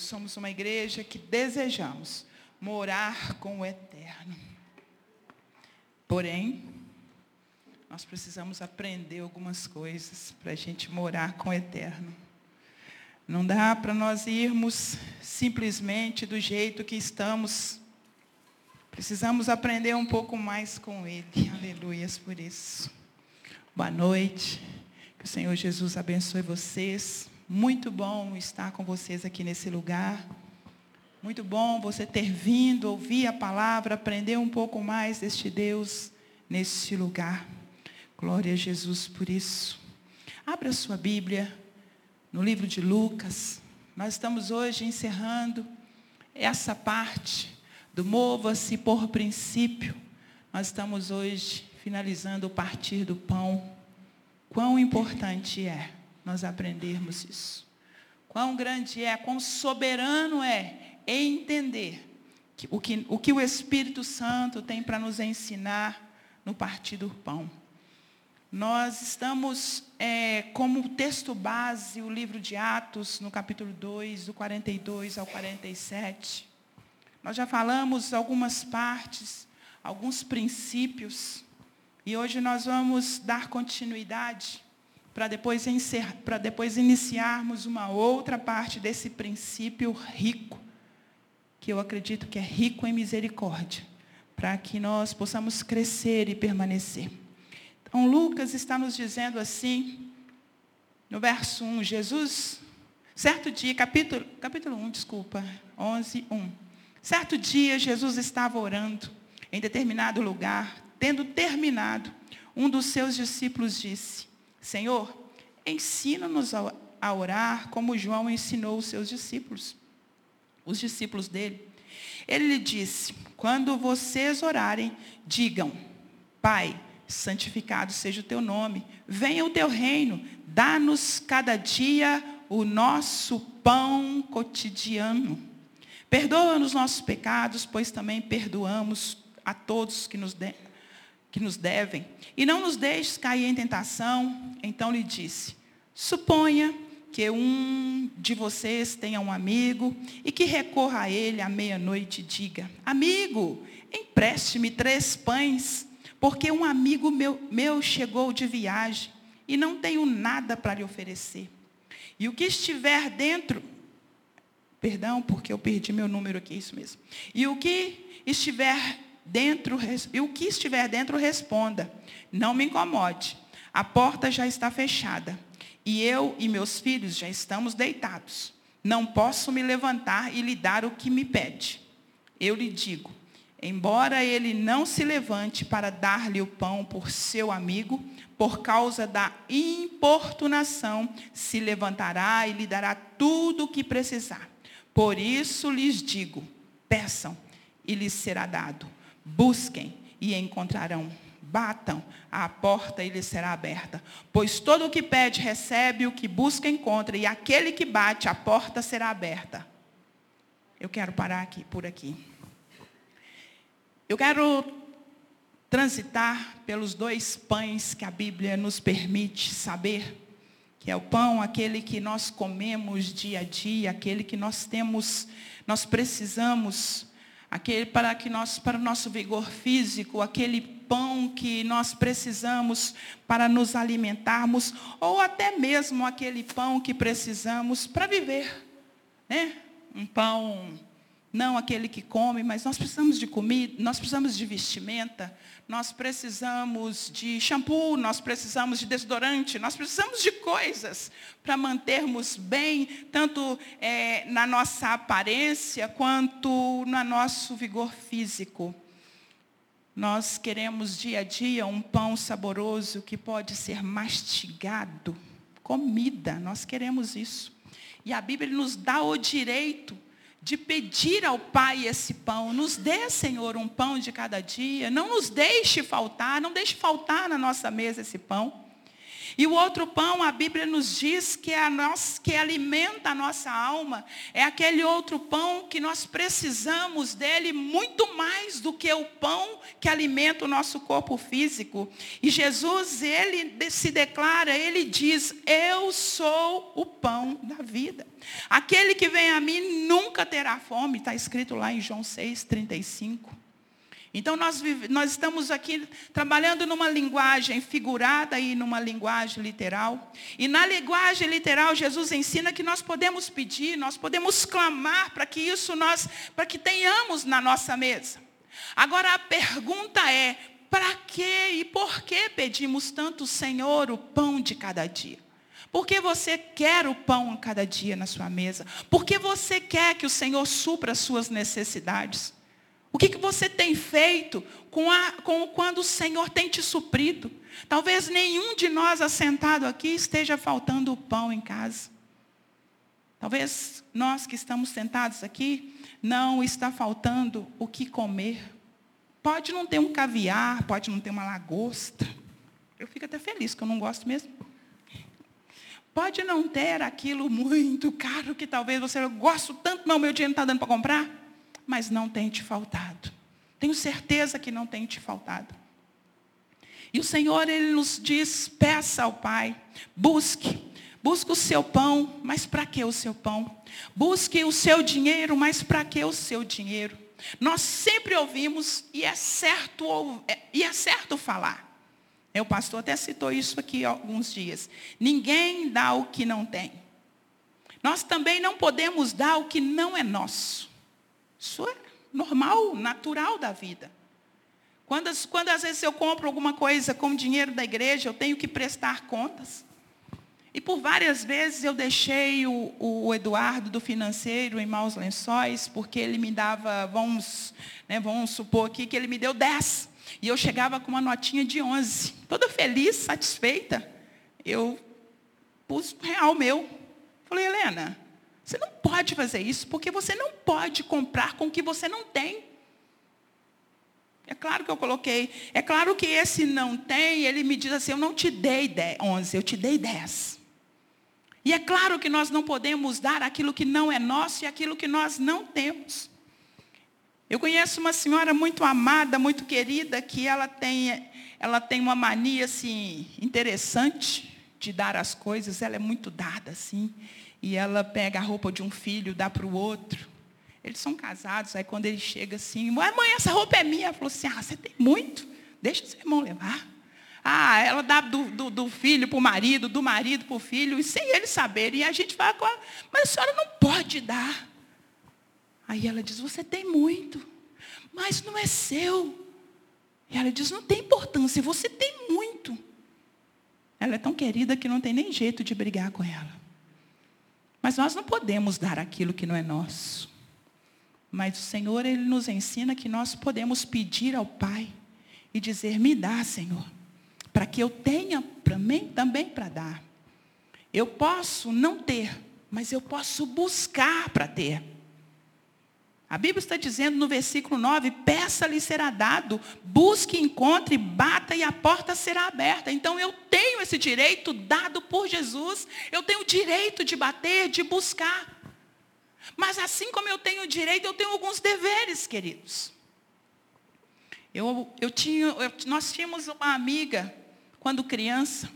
Deus, somos uma igreja que desejamos morar com o eterno. Porém, nós precisamos aprender algumas coisas para a gente morar com o eterno. Não dá para nós irmos simplesmente do jeito que estamos. Precisamos aprender um pouco mais com Ele. Aleluias por isso. Boa noite. Que o Senhor Jesus abençoe vocês. Muito bom estar com vocês aqui nesse lugar. Muito bom você ter vindo, ouvir a palavra, aprender um pouco mais deste Deus neste lugar. Glória a Jesus por isso. Abra sua Bíblia no livro de Lucas. Nós estamos hoje encerrando essa parte do mova-se por princípio. Nós estamos hoje finalizando o partir do pão. Quão importante é nós aprendermos isso. Quão grande é, quão soberano é entender que, o, que, o que o Espírito Santo tem para nos ensinar no partir do pão. Nós estamos, é, como texto base, o livro de Atos, no capítulo 2, do 42 ao 47. Nós já falamos algumas partes, alguns princípios. E hoje nós vamos dar continuidade para depois, depois iniciarmos uma outra parte desse princípio rico, que eu acredito que é rico em misericórdia, para que nós possamos crescer e permanecer. Então, Lucas está nos dizendo assim, no verso 1, Jesus, certo dia, capítulo, capítulo 1, desculpa, 11, 1. Certo dia, Jesus estava orando em determinado lugar, Tendo terminado, um dos seus discípulos disse: Senhor, ensina-nos a orar como João ensinou os seus discípulos, os discípulos dele. Ele lhe disse: Quando vocês orarem, digam: Pai, santificado seja o teu nome, venha o teu reino, dá-nos cada dia o nosso pão cotidiano. Perdoa-nos nossos pecados, pois também perdoamos a todos que nos, de, que nos devem, e não nos deixes cair em tentação. Então lhe disse: Suponha que um de vocês tenha um amigo e que recorra a ele à meia-noite e diga: Amigo, empreste-me três pães, porque um amigo meu, meu chegou de viagem e não tenho nada para lhe oferecer. E o que estiver dentro, perdão, porque eu perdi meu número aqui, isso mesmo. E o que estiver dentro, e o que estiver dentro responda. Não me incomode. A porta já está fechada. E eu e meus filhos já estamos deitados. Não posso me levantar e lhe dar o que me pede. Eu lhe digo, embora ele não se levante para dar-lhe o pão por seu amigo, por causa da importunação, se levantará e lhe dará tudo o que precisar. Por isso lhes digo: peçam e lhes será dado. Busquem e encontrarão. Batam, a porta e lhe será aberta. Pois todo o que pede recebe, o que busca encontra, e aquele que bate, a porta será aberta. Eu quero parar aqui, por aqui. Eu quero transitar pelos dois pães que a Bíblia nos permite saber, que é o pão, aquele que nós comemos dia a dia, aquele que nós temos, nós precisamos aquele para que nós para o nosso vigor físico, aquele pão que nós precisamos para nos alimentarmos, ou até mesmo aquele pão que precisamos para viver, né? Um pão não aquele que come, mas nós precisamos de comida, nós precisamos de vestimenta, nós precisamos de shampoo, nós precisamos de desodorante, nós precisamos de coisas para mantermos bem, tanto é, na nossa aparência quanto no nosso vigor físico. Nós queremos dia a dia um pão saboroso que pode ser mastigado, comida, nós queremos isso. E a Bíblia nos dá o direito de pedir ao Pai esse pão. Nos dê, Senhor, um pão de cada dia. Não nos deixe faltar, não deixe faltar na nossa mesa esse pão. E o outro pão, a Bíblia nos diz que, é a nós, que alimenta a nossa alma, é aquele outro pão que nós precisamos dele muito mais do que o pão que alimenta o nosso corpo físico. E Jesus, ele se declara, ele diz: Eu sou o pão da vida. Aquele que vem a mim nunca terá fome, está escrito lá em João 6, 35. Então, nós, nós estamos aqui trabalhando numa linguagem figurada e numa linguagem literal. E na linguagem literal, Jesus ensina que nós podemos pedir, nós podemos clamar para que isso nós, para que tenhamos na nossa mesa. Agora a pergunta é, para que e por que pedimos tanto, Senhor, o pão de cada dia? Por que você quer o pão a cada dia na sua mesa? Por que você quer que o Senhor supra as suas necessidades? O que, que você tem feito com, a, com quando o Senhor tem te suprido? Talvez nenhum de nós assentado aqui esteja faltando o pão em casa. Talvez nós que estamos sentados aqui não está faltando o que comer. Pode não ter um caviar, pode não ter uma lagosta. Eu fico até feliz, que eu não gosto mesmo. Pode não ter aquilo muito caro que talvez você eu gosto tanto, mas o meu dinheiro não está dando para comprar mas não tem te faltado. Tenho certeza que não tem te faltado. E o Senhor, Ele nos diz, peça ao Pai, busque, busque o seu pão, mas para que o seu pão? Busque o seu dinheiro, mas para que o seu dinheiro? Nós sempre ouvimos, e é certo, é, e é certo falar. O pastor até citou isso aqui alguns dias. Ninguém dá o que não tem. Nós também não podemos dar o que não é nosso. Isso é normal, natural da vida. Quando, quando às vezes eu compro alguma coisa com dinheiro da igreja, eu tenho que prestar contas. E por várias vezes eu deixei o, o Eduardo do financeiro em maus lençóis, porque ele me dava, vamos, né, vamos supor aqui que ele me deu 10. E eu chegava com uma notinha de 11. Toda feliz, satisfeita. Eu pus real meu. Falei, Helena, você não pode fazer isso, porque você não pode comprar com o que você não tem. É claro que eu coloquei. É claro que esse não tem, ele me diz assim, eu não te dei 10, 11, eu te dei 10. E é claro que nós não podemos dar aquilo que não é nosso e aquilo que nós não temos. Eu conheço uma senhora muito amada, muito querida, que ela tem, ela tem uma mania assim, interessante de dar as coisas, ela é muito dada assim e ela pega a roupa de um filho, dá para o outro. Eles são casados, aí quando ele chega assim, mãe, essa roupa é minha. Ela falou assim, ah, você tem muito, deixa seu irmão levar. Ah, ela dá do, do, do filho para o marido, do marido para o filho, e sem eles saberem. E a gente fala mas a senhora não pode dar. Aí ela diz, você tem muito, mas não é seu. E ela diz, não tem importância, você tem muito. Ela é tão querida que não tem nem jeito de brigar com ela. Mas nós não podemos dar aquilo que não é nosso. Mas o Senhor, Ele nos ensina que nós podemos pedir ao Pai e dizer: Me dá, Senhor, para que eu tenha para mim também para dar. Eu posso não ter, mas eu posso buscar para ter. A Bíblia está dizendo no versículo 9: peça-lhe será dado, busque, encontre, bata e a porta será aberta. Então eu tenho esse direito dado por Jesus, eu tenho o direito de bater, de buscar. Mas assim como eu tenho o direito, eu tenho alguns deveres, queridos. Eu, eu tinha, eu, nós tínhamos uma amiga, quando criança,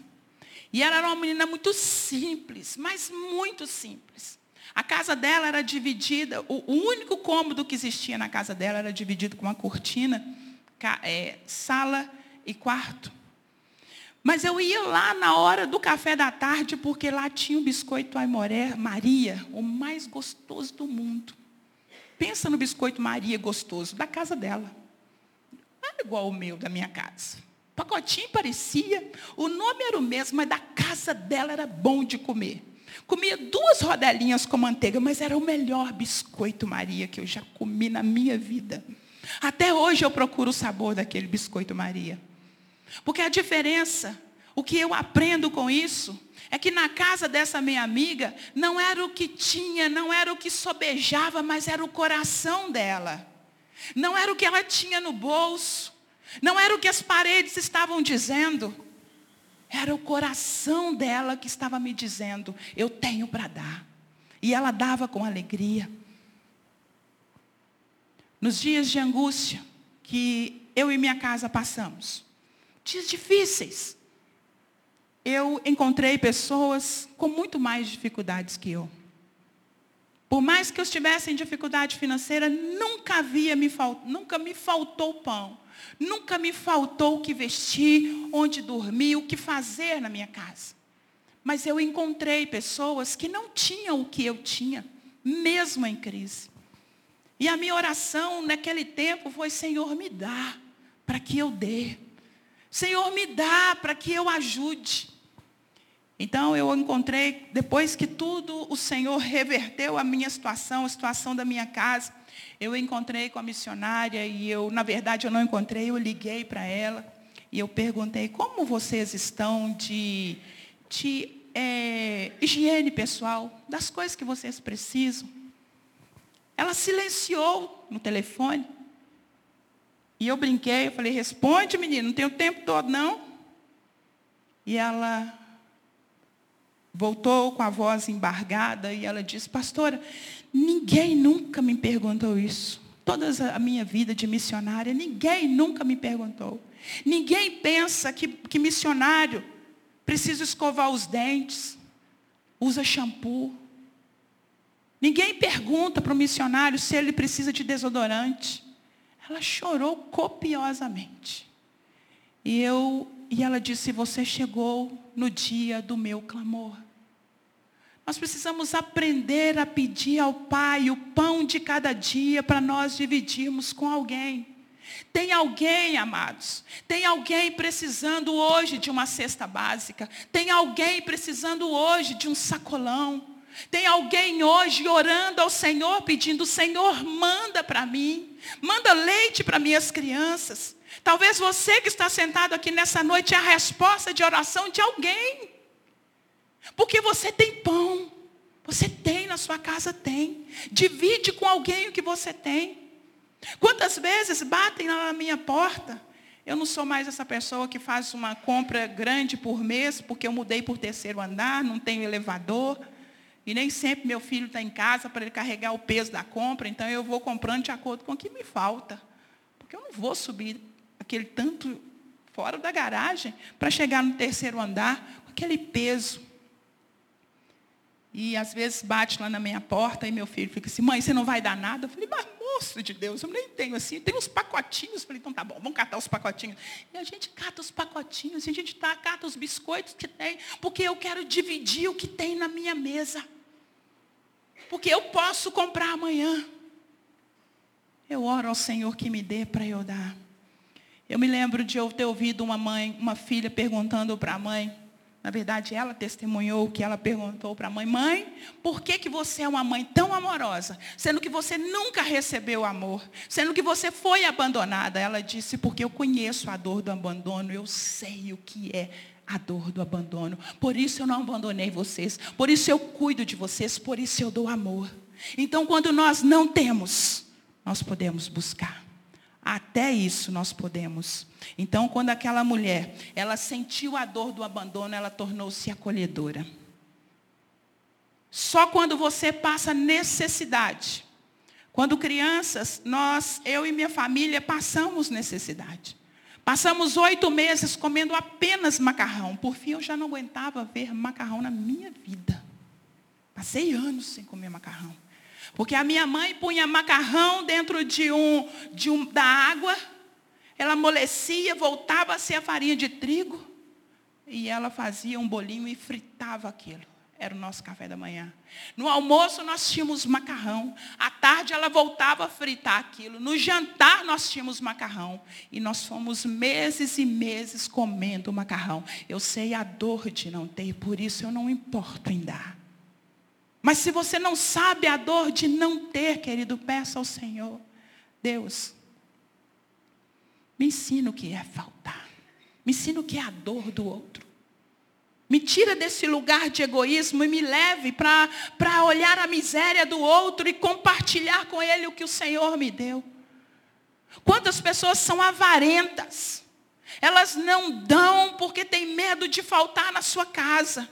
e ela era uma menina muito simples, mas muito simples. A casa dela era dividida, o, único cômodo que existia na casa dela era dividido com uma cortina, é, sala e quarto. Mas eu ia lá na hora do café da tarde, porque lá tinha o biscoito Aimoré Maria, o mais gostoso do mundo. Pensa no biscoito Maria gostoso, da casa dela. Não era igual o meu, da minha casa. Pacotinho parecia, o nome era o mesmo, mas da casa dela era bom de comer. Comia duas rodelinhas com manteiga, mas era o melhor biscoito Maria que eu já comi na minha vida. Até hoje eu procuro o sabor daquele biscoito Maria. Porque a diferença, o que eu aprendo com isso, é que na casa dessa minha amiga, não era o que tinha, não era o que sobejava, mas era o coração dela. Não era o que ela tinha no bolso, não era o que as paredes estavam dizendo, era o coração dela que estava me dizendo: eu tenho para dar. E ela dava com alegria. Nos dias de angústia que eu e minha casa passamos, dias difíceis, eu encontrei pessoas com muito mais dificuldades que eu. Por mais que eu estivesse em dificuldade financeira, nunca havia me faltado, nunca me faltou pão. Nunca me faltou o que vestir, onde dormir, o que fazer na minha casa. Mas eu encontrei pessoas que não tinham o que eu tinha, mesmo em crise. E a minha oração naquele tempo foi: Senhor, me dá para que eu dê. Senhor, me dá para que eu ajude. Então eu encontrei, depois que tudo o Senhor reverteu a minha situação, a situação da minha casa, eu encontrei com a missionária e eu, na verdade, eu não encontrei, eu liguei para ela e eu perguntei como vocês estão de, de é, higiene pessoal, das coisas que vocês precisam. Ela silenciou no telefone. E eu brinquei, eu falei, responde, menino, não tem o tempo todo, não. E ela voltou com a voz embargada e ela disse, pastora, ninguém nunca me perguntou isso. Toda a minha vida de missionária, ninguém nunca me perguntou. Ninguém pensa que, que missionário precisa escovar os dentes, usa shampoo. Ninguém pergunta para o missionário se ele precisa de desodorante. Ela chorou copiosamente. E eu e ela disse: "Você chegou no dia do meu clamor". Nós precisamos aprender a pedir ao Pai o pão de cada dia para nós dividirmos com alguém. Tem alguém, amados, tem alguém precisando hoje de uma cesta básica. Tem alguém precisando hoje de um sacolão. Tem alguém hoje orando ao Senhor, pedindo: Senhor, manda para mim, manda leite para minhas crianças. Talvez você que está sentado aqui nessa noite é a resposta de oração de alguém. Porque você tem pão. Você tem na sua casa, tem. Divide com alguém o que você tem. Quantas vezes batem na minha porta? Eu não sou mais essa pessoa que faz uma compra grande por mês, porque eu mudei por terceiro andar, não tenho elevador. E nem sempre meu filho está em casa para ele carregar o peso da compra, então eu vou comprando de acordo com o que me falta. Porque eu não vou subir aquele tanto fora da garagem para chegar no terceiro andar com aquele peso. E às vezes bate lá na minha porta e meu filho fica assim, mãe, você não vai dar nada? Eu falei, mas moço de Deus, eu nem tenho assim, tem uns pacotinhos. Eu falei, então tá bom, vamos catar os pacotinhos. E a gente cata os pacotinhos, e a gente tá, cata os biscoitos que tem, porque eu quero dividir o que tem na minha mesa. Porque eu posso comprar amanhã. Eu oro ao Senhor que me dê para eu dar. Eu me lembro de eu ter ouvido uma mãe, uma filha perguntando para a mãe, na verdade, ela testemunhou que ela perguntou para a mãe, mãe, por que, que você é uma mãe tão amorosa, sendo que você nunca recebeu amor, sendo que você foi abandonada? Ela disse, porque eu conheço a dor do abandono, eu sei o que é a dor do abandono. Por isso eu não abandonei vocês, por isso eu cuido de vocês, por isso eu dou amor. Então, quando nós não temos, nós podemos buscar. Até isso nós podemos. Então, quando aquela mulher, ela sentiu a dor do abandono, ela tornou-se acolhedora. Só quando você passa necessidade. Quando crianças, nós, eu e minha família, passamos necessidade. Passamos oito meses comendo apenas macarrão. Por fim, eu já não aguentava ver macarrão na minha vida. Passei anos sem comer macarrão. Porque a minha mãe punha macarrão dentro de um, de um, da água, ela amolecia, voltava a ser a farinha de trigo, e ela fazia um bolinho e fritava aquilo. Era o nosso café da manhã. No almoço nós tínhamos macarrão. À tarde ela voltava a fritar aquilo. No jantar nós tínhamos macarrão. E nós fomos meses e meses comendo macarrão. Eu sei a dor de não ter, por isso eu não importo em dar. Mas se você não sabe a dor de não ter, querido, peça ao Senhor. Deus, me ensina o que é faltar. Me ensina o que é a dor do outro. Me tira desse lugar de egoísmo e me leve para olhar a miséria do outro e compartilhar com ele o que o Senhor me deu. Quantas pessoas são avarentas? Elas não dão porque têm medo de faltar na sua casa.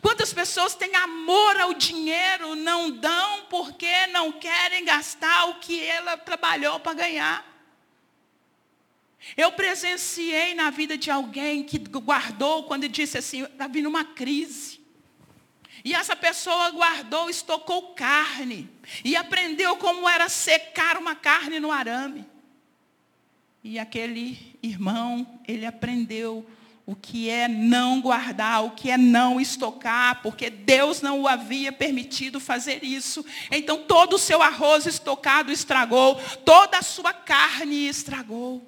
Quantas pessoas têm amor ao dinheiro, não dão porque não querem gastar o que ela trabalhou para ganhar? Eu presenciei na vida de alguém que guardou quando disse assim, está vindo uma crise. E essa pessoa guardou, estocou carne. E aprendeu como era secar uma carne no arame. E aquele irmão, ele aprendeu o que é não guardar, o que é não estocar, porque Deus não o havia permitido fazer isso. Então todo o seu arroz estocado estragou, toda a sua carne estragou.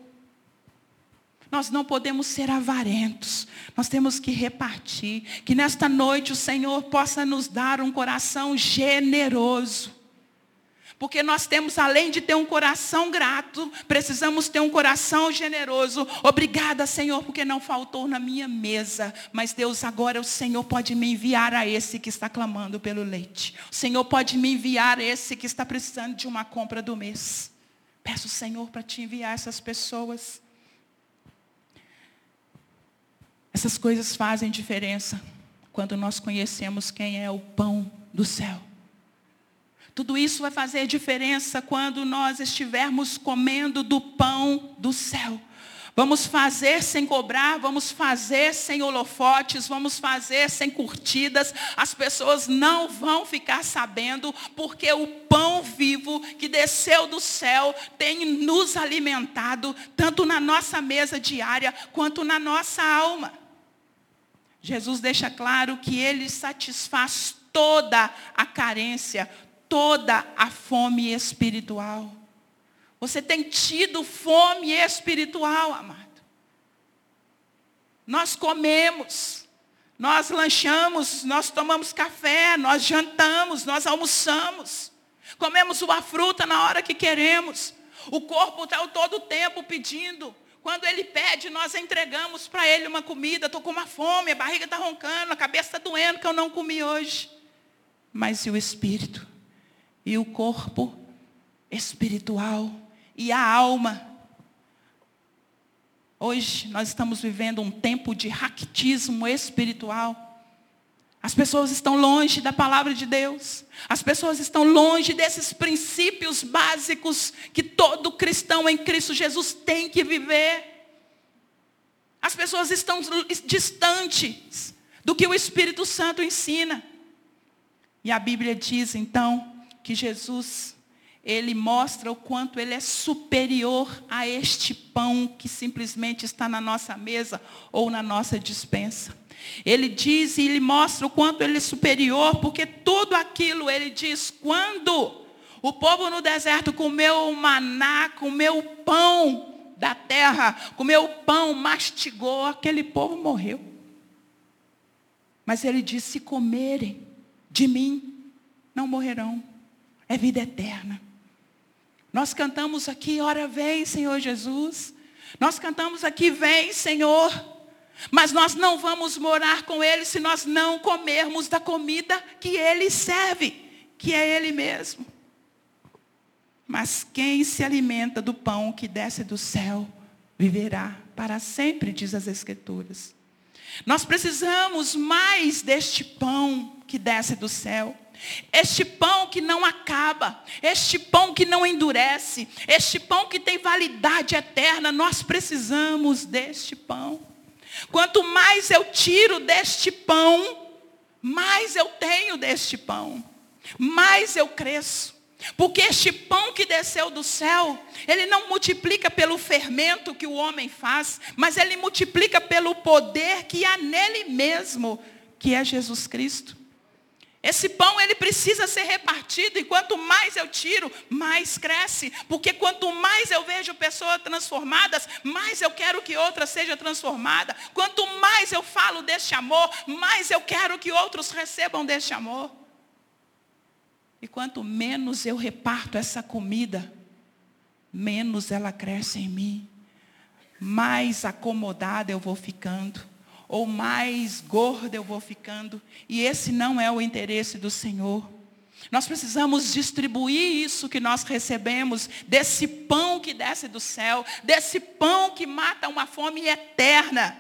Nós não podemos ser avarentos, nós temos que repartir. Que nesta noite o Senhor possa nos dar um coração generoso. Porque nós temos, além de ter um coração grato, precisamos ter um coração generoso. Obrigada, Senhor, porque não faltou na minha mesa. Mas Deus, agora o Senhor pode me enviar a esse que está clamando pelo leite. O Senhor pode me enviar a esse que está precisando de uma compra do mês. Peço, Senhor, para te enviar essas pessoas. Essas coisas fazem diferença quando nós conhecemos quem é o pão do céu. Tudo isso vai fazer diferença quando nós estivermos comendo do pão do céu. Vamos fazer sem cobrar, vamos fazer sem holofotes, vamos fazer sem curtidas. As pessoas não vão ficar sabendo, porque o pão vivo que desceu do céu tem nos alimentado, tanto na nossa mesa diária, quanto na nossa alma. Jesus deixa claro que ele satisfaz toda a carência, toda a fome espiritual. Você tem tido fome espiritual, amado. Nós comemos, nós lanchamos, nós tomamos café, nós jantamos, nós almoçamos. Comemos uma fruta na hora que queremos. O corpo está todo o tempo pedindo. Quando ele pede, nós entregamos para ele uma comida. Estou com uma fome, a barriga está roncando, a cabeça está doendo que eu não comi hoje. Mas e o espírito? E o corpo espiritual e a alma. Hoje nós estamos vivendo um tempo de ractismo espiritual. As pessoas estão longe da palavra de Deus. As pessoas estão longe desses princípios básicos que todo cristão em Cristo Jesus tem que viver. As pessoas estão distantes do que o Espírito Santo ensina. E a Bíblia diz então que Jesus, ele mostra o quanto ele é superior a este pão que simplesmente está na nossa mesa ou na nossa dispensa. Ele diz e ele mostra o quanto ele é superior, porque tudo aquilo ele diz quando o povo no deserto comeu o maná, comeu o pão da terra, comeu o pão, mastigou, aquele povo morreu. Mas ele disse: se comerem de mim, não morrerão é vida eterna. Nós cantamos aqui, ora vem, Senhor Jesus. Nós cantamos aqui, vem, Senhor. Mas nós não vamos morar com Ele se nós não comermos da comida que Ele serve, que é Ele mesmo. Mas quem se alimenta do pão que desce do céu, viverá para sempre, diz as Escrituras. Nós precisamos mais deste pão que desce do céu. Este pão que não acaba, este pão que não endurece, este pão que tem validade eterna, nós precisamos deste pão. Quanto mais eu tiro deste pão, mais eu tenho deste pão, mais eu cresço. Porque este pão que desceu do céu, ele não multiplica pelo fermento que o homem faz, mas ele multiplica pelo poder que há nele mesmo, que é Jesus Cristo. Esse pão ele precisa ser repartido e quanto mais eu tiro, mais cresce, porque quanto mais eu vejo pessoas transformadas, mais eu quero que outra seja transformada. Quanto mais eu falo deste amor, mais eu quero que outros recebam deste amor. E quanto menos eu reparto essa comida, menos ela cresce em mim, mais acomodada eu vou ficando ou mais gorda eu vou ficando. E esse não é o interesse do Senhor. Nós precisamos distribuir isso que nós recebemos, desse pão que desce do céu, desse pão que mata uma fome eterna.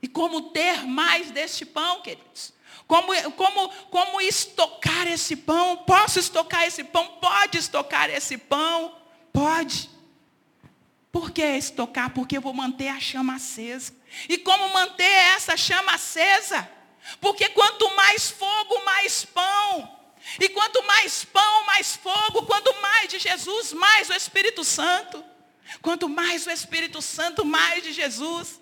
E como ter mais deste pão, queridos? Como, como, como estocar esse pão? Posso estocar esse pão? Pode estocar esse pão? Pode. Por que estocar? Porque eu vou manter a chama acesa. E como manter essa chama acesa? Porque quanto mais fogo, mais pão. E quanto mais pão, mais fogo. Quanto mais de Jesus, mais o Espírito Santo. Quanto mais o Espírito Santo, mais de Jesus.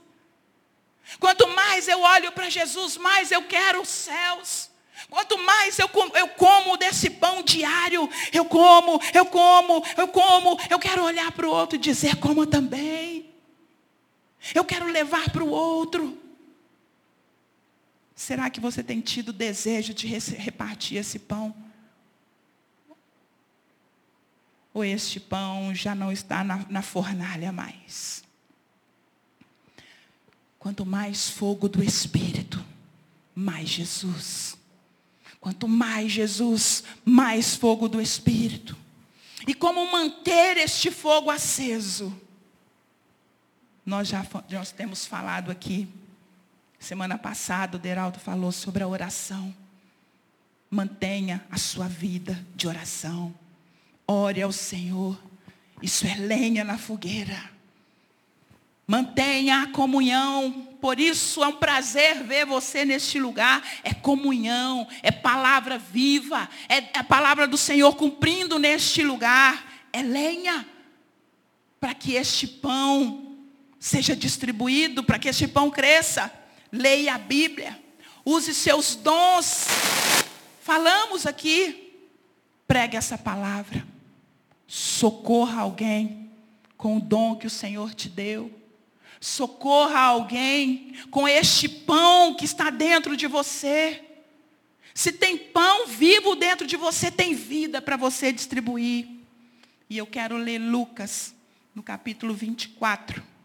Quanto mais eu olho para Jesus, mais eu quero os céus. Quanto mais eu, eu como desse pão diário, eu como, eu como, eu como, eu quero olhar para o outro e dizer, como também. Eu quero levar para o outro. Será que você tem tido desejo de repartir esse pão? Ou este pão já não está na, na fornalha mais? Quanto mais fogo do Espírito, mais Jesus. Quanto mais Jesus, mais fogo do Espírito. E como manter este fogo aceso? Nós já nós temos falado aqui. Semana passada o Deraldo falou sobre a oração. Mantenha a sua vida de oração. Ore ao Senhor. Isso é lenha na fogueira. Mantenha a comunhão. Por isso é um prazer ver você neste lugar. É comunhão, é palavra viva, é a palavra do Senhor cumprindo neste lugar. É lenha para que este pão seja distribuído, para que este pão cresça. Leia a Bíblia. Use seus dons. Falamos aqui. Pregue essa palavra. Socorra alguém com o dom que o Senhor te deu. Socorra alguém com este pão que está dentro de você. Se tem pão vivo dentro de você, tem vida para você distribuir. E eu quero ler Lucas, no capítulo 24.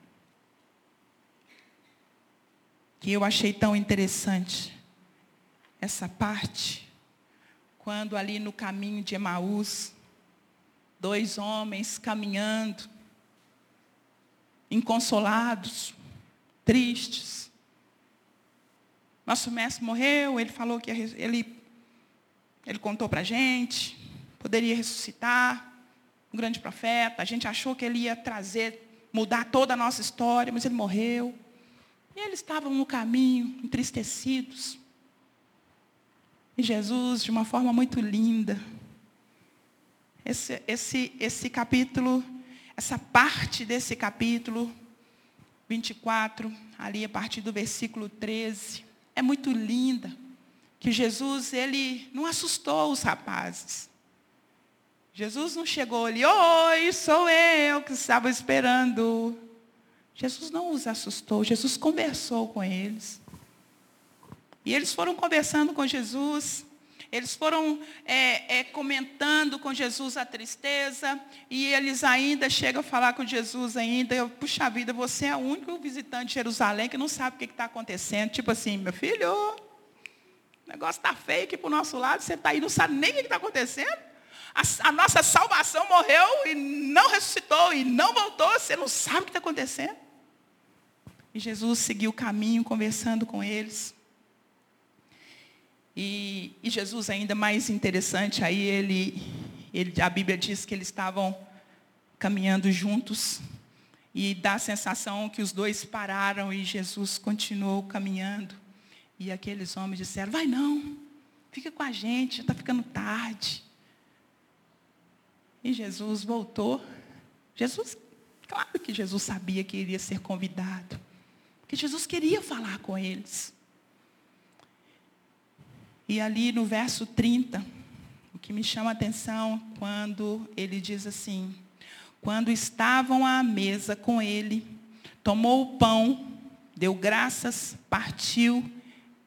Que eu achei tão interessante essa parte. Quando ali no caminho de Emaús, dois homens caminhando, inconsolados, tristes. Nosso mestre morreu, ele falou que ele, ele contou para a gente, poderia ressuscitar, um grande profeta. A gente achou que ele ia trazer, mudar toda a nossa história, mas ele morreu. E eles estavam no caminho, entristecidos. E Jesus, de uma forma muito linda, esse, esse, esse capítulo essa parte desse capítulo 24, ali a partir do versículo 13, é muito linda. Que Jesus, ele não assustou os rapazes. Jesus não chegou ali, oi, sou eu que estava esperando. Jesus não os assustou, Jesus conversou com eles. E eles foram conversando com Jesus. Eles foram é, é, comentando com Jesus a tristeza e eles ainda chegam a falar com Jesus ainda. Puxa vida, você é o único visitante de Jerusalém que não sabe o que está acontecendo. Tipo assim, meu filho, o negócio está feio aqui para o nosso lado, você está aí, não sabe nem o que está acontecendo. A, a, nossa salvação morreu e não ressuscitou e não voltou, você não sabe o que está acontecendo. E Jesus seguiu o caminho, conversando com eles. E, e, Jesus ainda mais interessante, aí ele, ele, a Bíblia diz que eles estavam caminhando juntos e dá a sensação que os dois pararam e Jesus continuou caminhando. E aqueles homens disseram, vai não, fica com a gente, já está ficando tarde. E Jesus voltou. Jesus, claro que Jesus sabia que iria ser convidado. Porque Jesus queria falar com eles. E ali no verso 30, o que me chama a atenção quando ele diz assim: Quando estavam à mesa com ele, tomou o pão, deu graças, partiu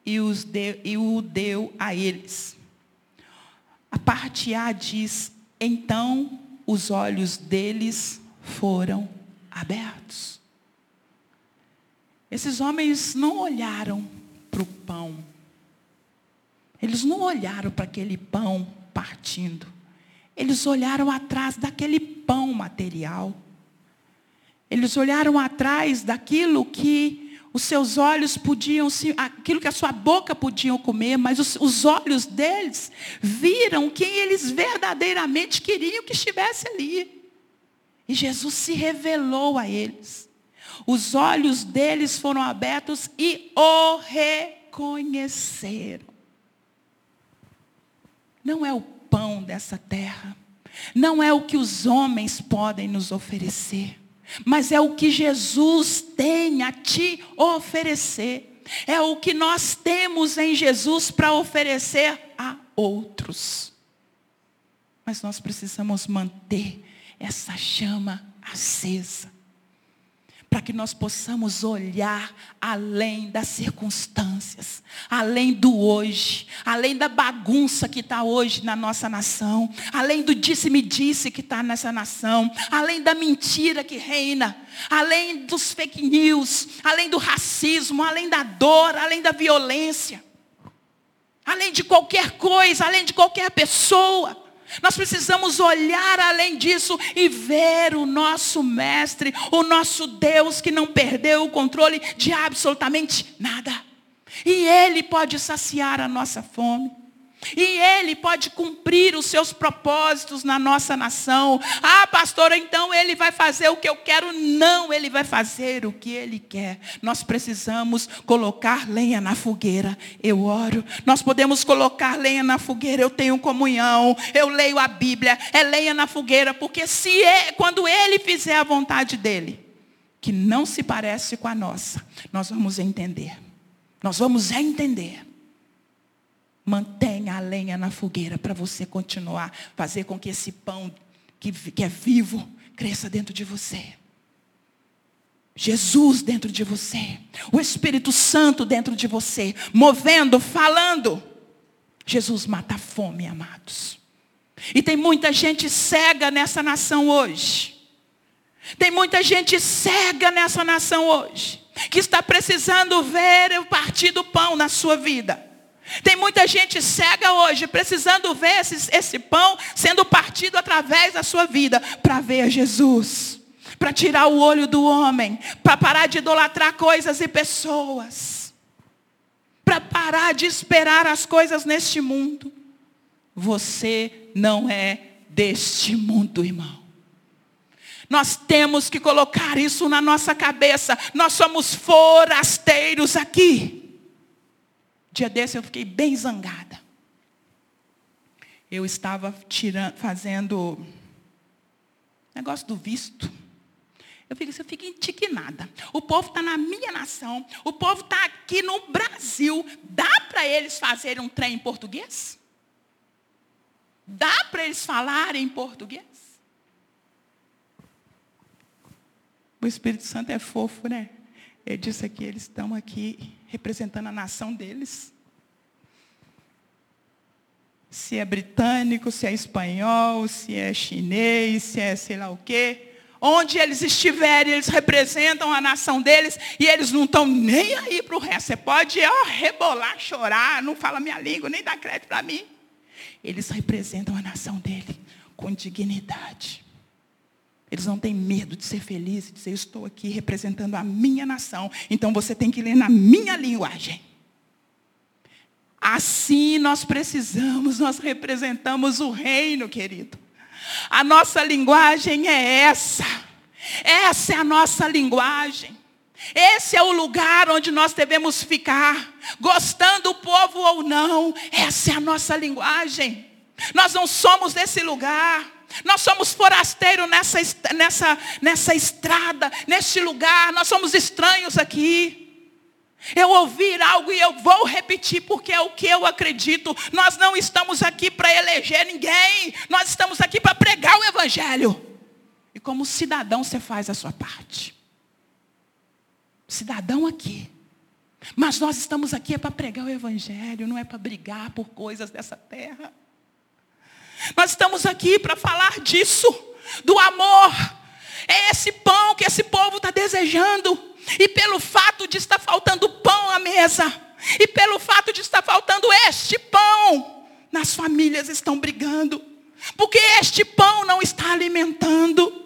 e, os deu, e o deu a eles. A parte A diz: Então os olhos deles foram abertos. Esses homens não olharam para o pão eles não olharam para aquele pão partindo. Eles olharam atrás daquele pão material. Eles olharam atrás daquilo que os seus olhos podiam, aquilo que a sua boca podia comer, mas os, os olhos deles viram quem eles verdadeiramente queriam que estivesse ali. E Jesus se revelou a eles. Os olhos deles foram abertos e o reconheceram. Não é o pão dessa terra, não é o que os homens podem nos oferecer, mas é o que Jesus tem a te oferecer. É o que nós temos em Jesus para oferecer a outros. Mas nós precisamos manter essa chama acesa para que nós possamos olhar além das circunstâncias, além do hoje, além da bagunça que está hoje na nossa nação, além do disse-me-disse que está nessa nação, além da mentira que reina, além dos fake news, além do racismo, além da dor, além da violência, além de qualquer coisa, além de qualquer pessoa. Nós precisamos olhar além disso e ver o nosso Mestre, o nosso Deus que não perdeu o controle de absolutamente nada. E Ele pode saciar a nossa fome. E Ele pode cumprir os seus propósitos na nossa nação. Ah, pastora, então Ele vai fazer o que eu quero. Não, Ele vai fazer o que Ele quer. Nós precisamos colocar lenha na fogueira. Eu oro. Nós podemos colocar lenha na fogueira. Eu tenho comunhão. Eu leio a Bíblia. É lenha na fogueira. Porque se é, quando Ele fizer a vontade dEle, que não se parece com a nossa, nós vamos entender. Nós vamos entender Mantenha a lenha na fogueira para você continuar, fazer com que esse pão que, que é vivo cresça dentro de você. Jesus dentro de você, o Espírito Santo dentro de você, movendo, falando. Jesus mata a fome, amados. E tem muita gente cega nessa nação hoje. Tem muita gente cega nessa nação hoje, que está precisando ver o partir do pão na sua vida. Tem muita gente cega hoje, precisando ver esse, esse pão sendo partido através da sua vida, para ver Jesus, para tirar o olho do homem, para parar de idolatrar coisas e pessoas, para parar de esperar as coisas neste mundo. Você não é deste mundo, irmão. Nós temos que colocar isso na nossa cabeça. Nós somos forasteiros aqui. Dia desse eu fiquei bem zangada. Eu estava tirando, fazendo negócio do visto. Eu fico, eu fico indignada. O povo está na minha nação. O povo está aqui no Brasil. Dá para eles fazerem um trem em português? Dá para eles falarem em português? O Espírito Santo é fofo, né? Ele disse que eles estão aqui representando a nação deles. Se é britânico, se é espanhol, se é chinês, se é sei lá o quê. Onde eles estiverem, eles representam a nação deles e eles não estão nem aí para o resto. Você pode ó, rebolar, chorar, não fala minha língua, nem dá crédito para mim. Eles representam a nação dele com dignidade. Eles não têm medo de ser felizes, de dizer, eu estou aqui representando a minha nação. Então você tem que ler na minha linguagem. Assim nós precisamos, nós representamos o reino, querido. A nossa linguagem é essa. Essa é a nossa linguagem. Esse é o lugar onde nós devemos ficar, gostando do povo ou não. Essa é a nossa linguagem. Nós não somos desse lugar. Nós somos forasteiros nessa, nessa, nessa estrada, neste lugar. Nós somos estranhos aqui. Eu ouvir algo e eu vou repetir porque é o que eu acredito. Nós não estamos aqui para eleger ninguém. Nós estamos aqui para pregar o Evangelho. E como cidadão você faz a sua parte. Cidadão aqui. Mas nós estamos aqui é para pregar o Evangelho, não é para brigar por coisas dessa terra. Nós estamos aqui para falar disso, do amor. É esse pão que esse povo está desejando. E pelo fato de estar faltando pão à mesa, e pelo fato de estar faltando este pão, nas famílias estão brigando. Porque este pão não está alimentando.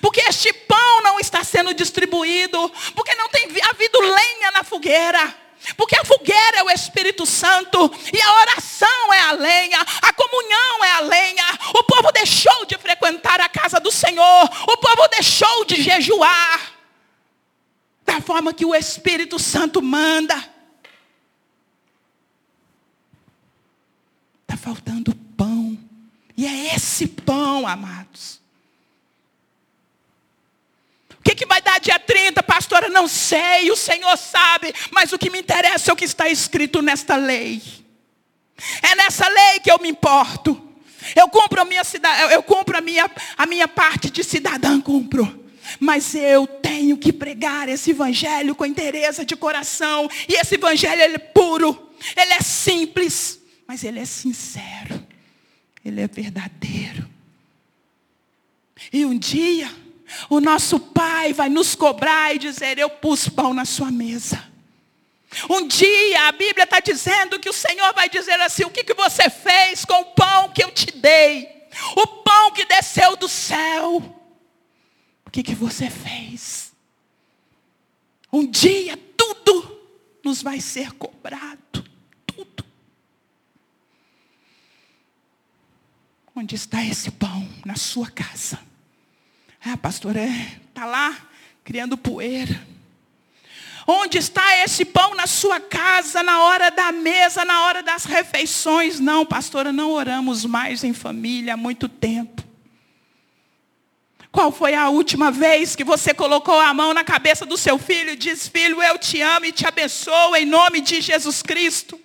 Porque este pão não está sendo distribuído. Porque não tem havido lenha na fogueira. Porque a fogueira é o Espírito Santo, e a oração é a lenha, a comunhão é a lenha. O povo deixou de frequentar a casa do Senhor, o povo deixou de jejuar, da forma que o Espírito Santo manda. Está faltando pão, e é esse pão, amados, o que, que vai dar dia 30, pastora? Não sei, o Senhor sabe, mas o que me interessa é o que está escrito nesta lei. É nessa lei que eu me importo. Eu cumpro a minha, eu cumpro a minha, a minha parte de cidadã, cumpro. Mas eu tenho que pregar esse evangelho com interesse de coração. E esse evangelho ele é puro, ele é simples, mas ele é sincero. Ele é verdadeiro. E um dia, o nosso Pai vai nos cobrar e dizer: Eu pus pão na sua mesa. Um dia a Bíblia está dizendo que o Senhor vai dizer assim: O que, que você fez com o pão que eu te dei? O pão que desceu do céu. O que, que você fez? Um dia tudo nos vai ser cobrado. Tudo. Onde está esse pão? Na sua casa. Ah, pastor, está é, tá lá criando poeira. Onde está esse pão na sua casa, na hora da mesa, na hora das refeições? Não, pastora, não oramos mais em família há muito tempo. Qual foi a última vez que você colocou a mão na cabeça do seu filho e disse, filho, eu te amo e te abençoo em nome de Jesus Cristo?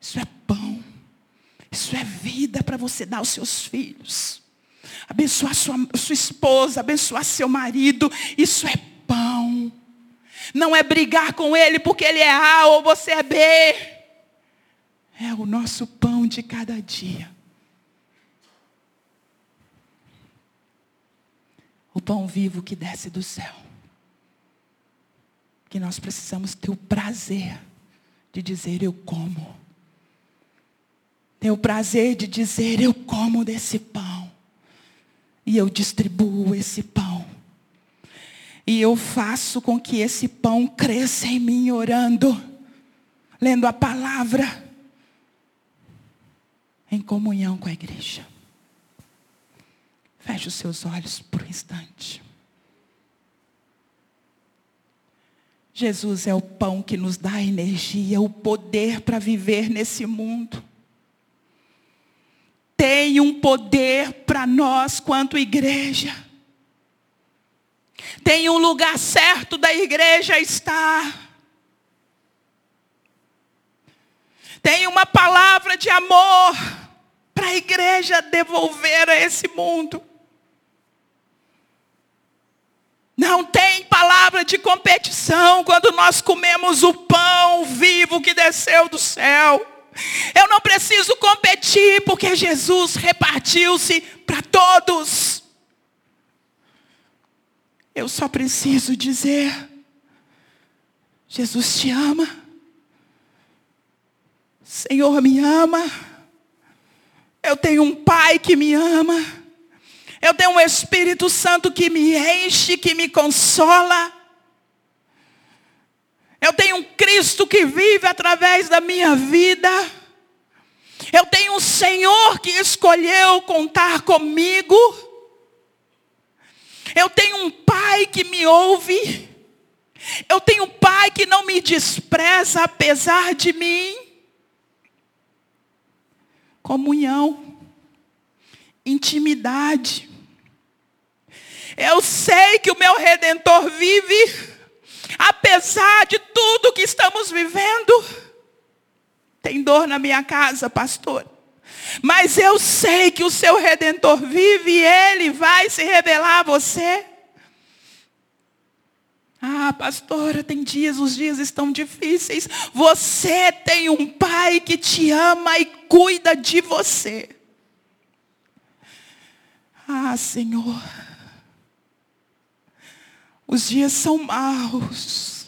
Isso é pão. Isso é vida para você dar aos seus filhos. Abençoar sua, sua esposa, abençoar seu marido. Isso é pão. Não é brigar com ele porque ele é A ou você é B. É o nosso pão de cada dia. O pão vivo que desce do céu. Que nós precisamos ter o prazer de dizer eu como. Ter o prazer de dizer eu como desse pão. E eu distribuo esse pão e eu faço com que esse pão cresça em mim orando, lendo a palavra, em comunhão com a igreja. Feche os seus olhos por um instante. Jesus é o pão que nos dá energia, o poder para viver nesse mundo. Tem um poder para nós quanto igreja. Tem um lugar certo da igreja estar. Tem uma palavra de amor para a igreja devolver a esse mundo. Não tem palavra de competição quando nós comemos o pão vivo que desceu do céu. Eu não preciso competir porque Jesus repartiu-se para todos. Eu só preciso dizer: Jesus te ama. Senhor me ama. Eu tenho um Pai que me ama. Eu tenho um Espírito Santo que me enche, que me consola. Eu tenho um Cristo que vive através da minha vida. Eu tenho um Senhor que escolheu contar comigo. Eu tenho um pai que me ouve. Eu tenho um pai que não me despreza apesar de mim. Comunhão, intimidade. Eu sei que o meu redentor vive, apesar de tudo que estamos vivendo. Tem dor na minha casa, pastor. Mas eu sei que o seu redentor vive e ele vai se revelar a você. Ah, pastora, tem dias, os dias estão difíceis. Você tem um pai que te ama e cuida de você. Ah, Senhor. Os dias são maus.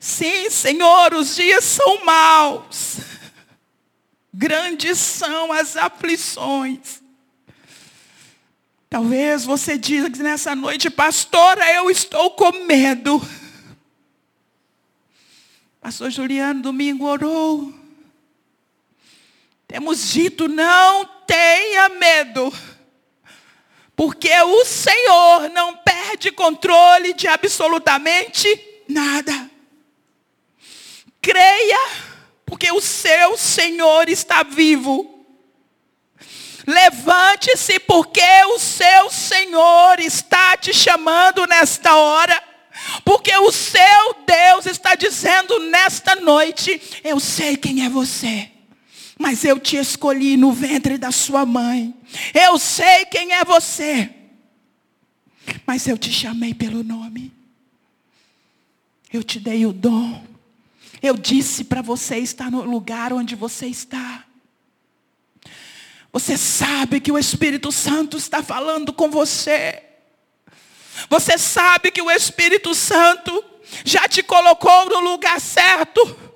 Sim, Senhor, os dias são maus. Grandes são as aflições. Talvez você diga nessa noite, pastora, eu estou com medo. Pastor Juliano, domingo orou. Temos dito, não tenha medo. Porque o Senhor não perde controle de absolutamente nada. Creia porque o seu Senhor está vivo. Levante-se, porque o seu Senhor está te chamando nesta hora. Porque o seu Deus está dizendo nesta noite: Eu sei quem é você, mas eu te escolhi no ventre da sua mãe. Eu sei quem é você, mas eu te chamei pelo nome. Eu te dei o dom. Eu disse para você estar no lugar onde você está. Você sabe que o Espírito Santo está falando com você. Você sabe que o Espírito Santo já te colocou no lugar certo.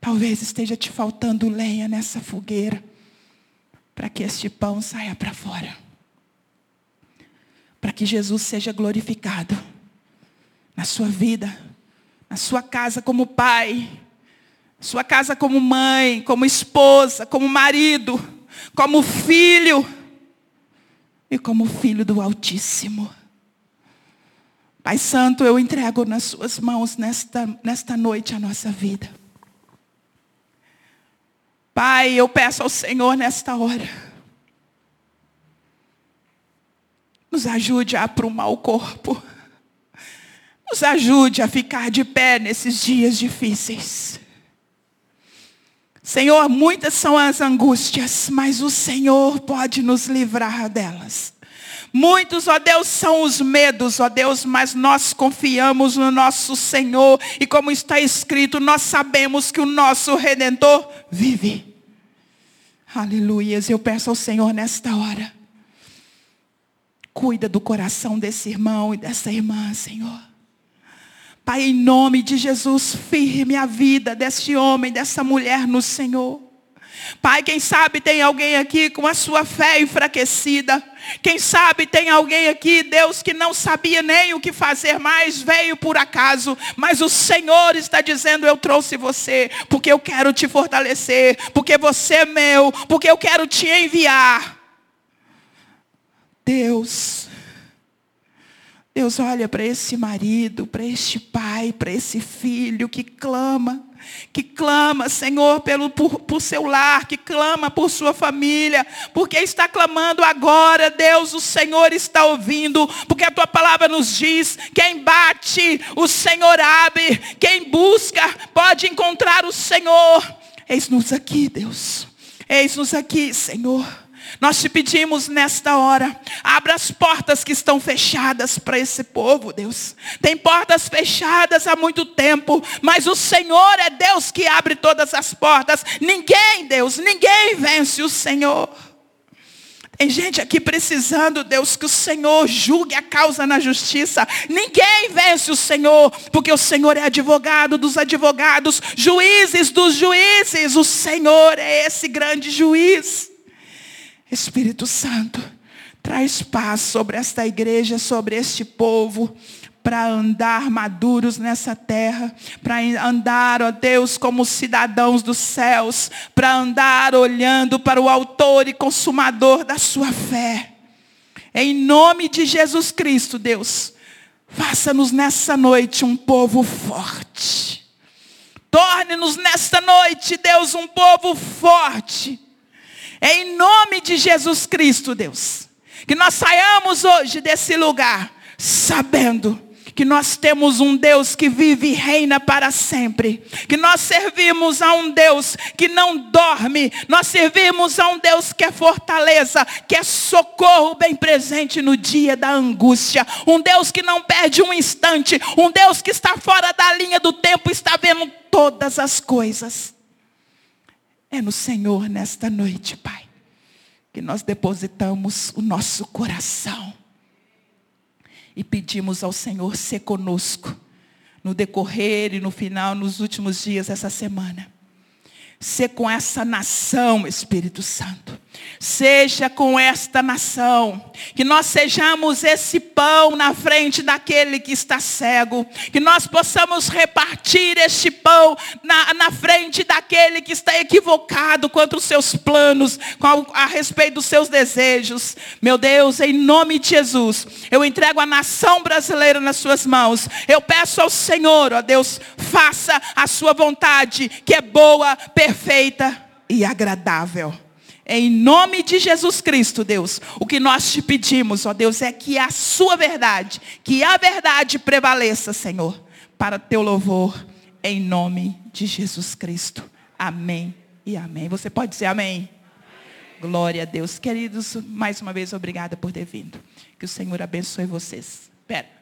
Talvez esteja te faltando lenha nessa fogueira para que este pão saia para fora. Para que Jesus seja glorificado na sua vida, na sua casa como pai, sua casa como mãe, como esposa, como marido, como filho e como filho do Altíssimo. Pai Santo, eu entrego nas Suas mãos nesta, nesta noite a nossa vida. Pai, eu peço ao Senhor nesta hora. Nos ajude a aprumar o corpo. Nos ajude a ficar de pé nesses dias difíceis. Senhor, muitas são as angústias, mas o Senhor pode nos livrar delas. Muitos, ó Deus, são os medos, ó Deus, mas nós confiamos no nosso Senhor. E como está escrito, nós sabemos que o nosso Redentor vive. Aleluias. Eu peço ao Senhor nesta hora. Cuida do coração desse irmão e dessa irmã, Senhor. Pai, em nome de Jesus, firme a vida deste homem, dessa mulher no Senhor. Pai, quem sabe tem alguém aqui com a sua fé enfraquecida. Quem sabe tem alguém aqui, Deus, que não sabia nem o que fazer mais, veio por acaso. Mas o Senhor está dizendo: Eu trouxe você, porque eu quero te fortalecer, porque você é meu, porque eu quero te enviar. Deus, Deus olha para esse marido, para este pai, para esse filho que clama, que clama, Senhor, pelo, por, por seu lar, que clama por sua família, porque está clamando agora, Deus, o Senhor está ouvindo, porque a tua palavra nos diz: quem bate, o Senhor abre, quem busca, pode encontrar o Senhor. Eis-nos aqui, Deus, eis-nos aqui, Senhor. Nós te pedimos nesta hora, abra as portas que estão fechadas para esse povo, Deus. Tem portas fechadas há muito tempo, mas o Senhor é Deus que abre todas as portas. Ninguém, Deus, ninguém vence o Senhor. Tem gente aqui precisando, Deus, que o Senhor julgue a causa na justiça. Ninguém vence o Senhor, porque o Senhor é advogado dos advogados, juízes dos juízes. O Senhor é esse grande juiz. Espírito Santo, traz paz sobre esta igreja, sobre este povo, para andar maduros nessa terra, para andar, ó Deus, como cidadãos dos céus, para andar olhando para o autor e consumador da sua fé. Em nome de Jesus Cristo, Deus, faça-nos nessa noite um povo forte. Torne-nos nesta noite, Deus, um povo forte é em nome de Jesus Cristo, Deus, que nós saiamos hoje desse lugar sabendo que nós temos um Deus que vive e reina para sempre, que nós servimos a um Deus que não dorme, nós servimos a um Deus que é fortaleza, que é socorro bem presente no dia da angústia, um Deus que não perde um instante, um Deus que está fora da linha do tempo, está vendo todas as coisas. É no Senhor nesta noite, Pai, que nós depositamos o nosso coração e pedimos ao Senhor ser conosco no decorrer e no final, nos últimos dias dessa semana. Ser com essa nação, Espírito Santo. Seja com esta nação. Que nós sejamos esse pão na frente daquele que está cego. Que nós possamos repartir este pão na, na frente daquele que está equivocado contra os seus planos, a, a respeito dos seus desejos. Meu Deus, em nome de Jesus, eu entrego a nação brasileira nas suas mãos. Eu peço ao Senhor, ó Deus, faça a sua vontade, que é boa, perfeita e agradável. Em nome de Jesus Cristo, Deus, o que nós te pedimos, ó Deus, é que a sua verdade, que a verdade prevaleça, Senhor, para teu louvor, em nome de Jesus Cristo. Amém e amém. Você pode dizer amém? Glória a Deus. Queridos, mais uma vez, obrigada por ter vindo. Que o Senhor abençoe vocês. Pera.